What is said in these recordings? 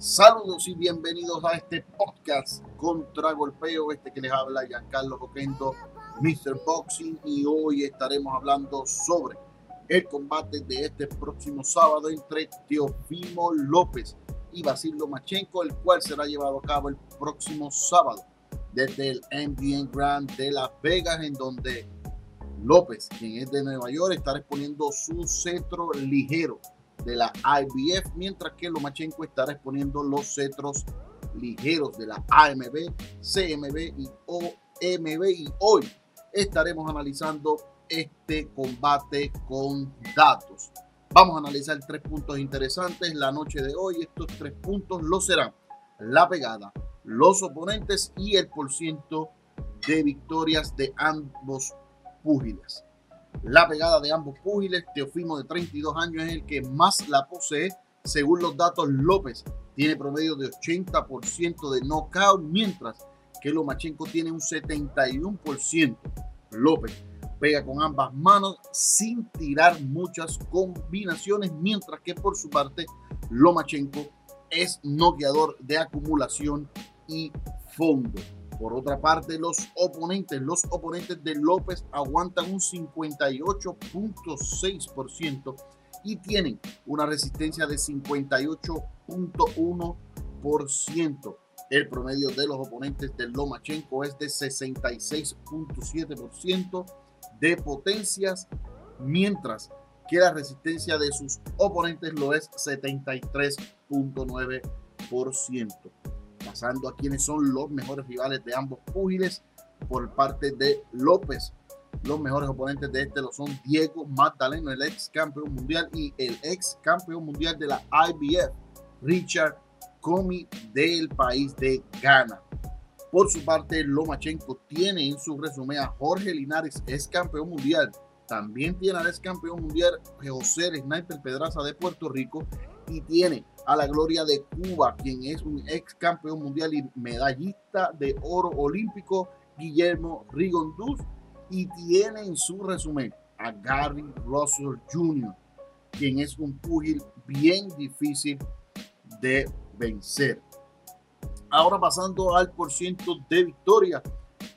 Saludos y bienvenidos a este podcast contra golpeo, este que les habla Giancarlo Roquendo, Mr. Boxing, y hoy estaremos hablando sobre el combate de este próximo sábado entre Teofimo López y Basil Lomachenko, el cual será llevado a cabo el próximo sábado desde el MDN Grand de Las Vegas, en donde López, quien es de Nueva York, estará exponiendo su cetro ligero de la IBF, mientras que Lomachenko estará exponiendo los cetros ligeros de la AMB, CMB y OMB. Y hoy estaremos analizando este combate con datos. Vamos a analizar tres puntos interesantes la noche de hoy. Estos tres puntos lo serán la pegada, los oponentes y el porciento de victorias de ambos púgiles. La pegada de ambos púgiles, Teofimo de 32 años es el que más la posee. Según los datos, López tiene promedio de 80% de knockout, mientras que Lomachenko tiene un 71%. López pega con ambas manos sin tirar muchas combinaciones, mientras que por su parte Lomachenko es noqueador de acumulación y fondo. Por otra parte, los oponentes, los oponentes de López aguantan un 58.6% y tienen una resistencia de 58.1%. El promedio de los oponentes de Lomachenko es de 66.7% de potencias, mientras que la resistencia de sus oponentes lo es 73.9% pasando a quienes son los mejores rivales de ambos púgiles por parte de López. Los mejores oponentes de este lo son Diego Magdaleno, el ex campeón mundial, y el ex campeón mundial de la IBF, Richard Comey del país de Ghana. Por su parte, Lomachenko tiene en su resumen a Jorge Linares, ex campeón mundial. También tiene al ex campeón mundial José Sniper Pedraza de Puerto Rico y tiene a la gloria de Cuba, quien es un ex campeón mundial y medallista de oro olímpico, Guillermo Rigonduz, y tiene en su resumen a Gary Russell Jr., quien es un pugil bien difícil de vencer. Ahora pasando al porciento de victoria,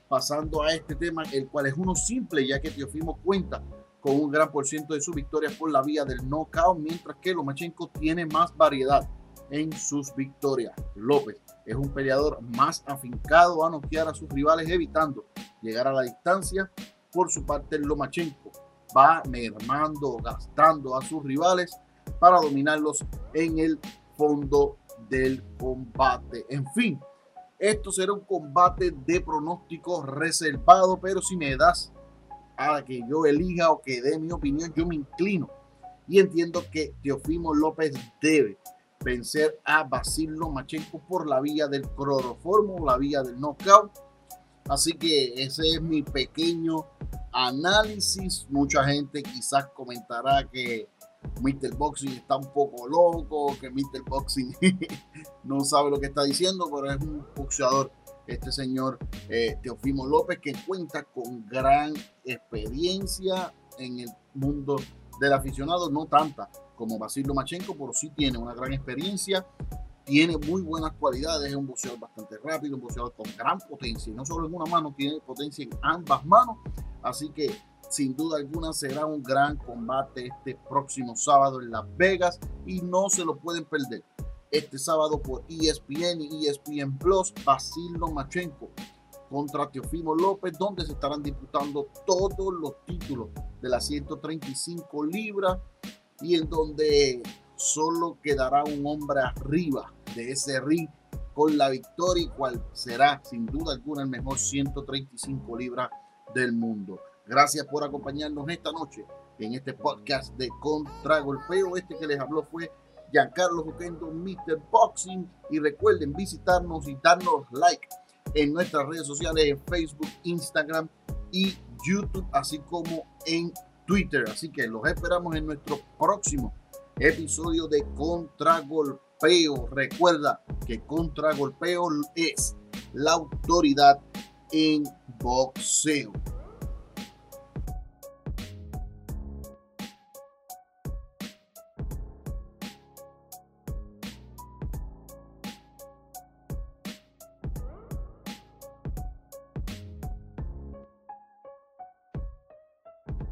pasando a este tema, el cual es uno simple, ya que Teofimo cuenta con un gran por ciento de sus victorias por la vía del knockout, mientras que Lomachenko tiene más variedad en sus victorias. López es un peleador más afincado a noquear a sus rivales, evitando llegar a la distancia. Por su parte, Lomachenko va mermando, gastando a sus rivales para dominarlos en el fondo del combate. En fin, esto será un combate de pronóstico reservado, pero si me das que yo elija o que dé mi opinión, yo me inclino y entiendo que Teofimo López debe vencer a Basil Lomachenko por la vía del cloroformo, la vía del knockout. Así que ese es mi pequeño análisis. Mucha gente quizás comentará que Mr. Boxing está un poco loco, que Mr. Boxing no sabe lo que está diciendo, pero es un boxeador este señor eh, Teofimo López, que cuenta con gran experiencia en el mundo del aficionado, no tanta como Basilio Machenko, pero sí tiene una gran experiencia, tiene muy buenas cualidades, es un boxeador bastante rápido, un boxeador con gran potencia, no solo en una mano, tiene potencia en ambas manos, así que sin duda alguna será un gran combate este próximo sábado en Las Vegas y no se lo pueden perder este sábado por ESPN y ESPN Plus, Basil Lomachenko contra Teofimo López, donde se estarán disputando todos los títulos de las 135 libras y en donde solo quedará un hombre arriba de ese ring con la victoria y cual será sin duda alguna el mejor 135 libras del mundo. Gracias por acompañarnos esta noche en este podcast de Contragolpeo. Este que les habló fue Giancarlo Juquendo, Mr. Boxing. Y recuerden visitarnos y darnos like en nuestras redes sociales, en Facebook, Instagram y YouTube, así como en Twitter. Así que los esperamos en nuestro próximo episodio de Contragolpeo. Recuerda que Contragolpeo es la autoridad en boxeo.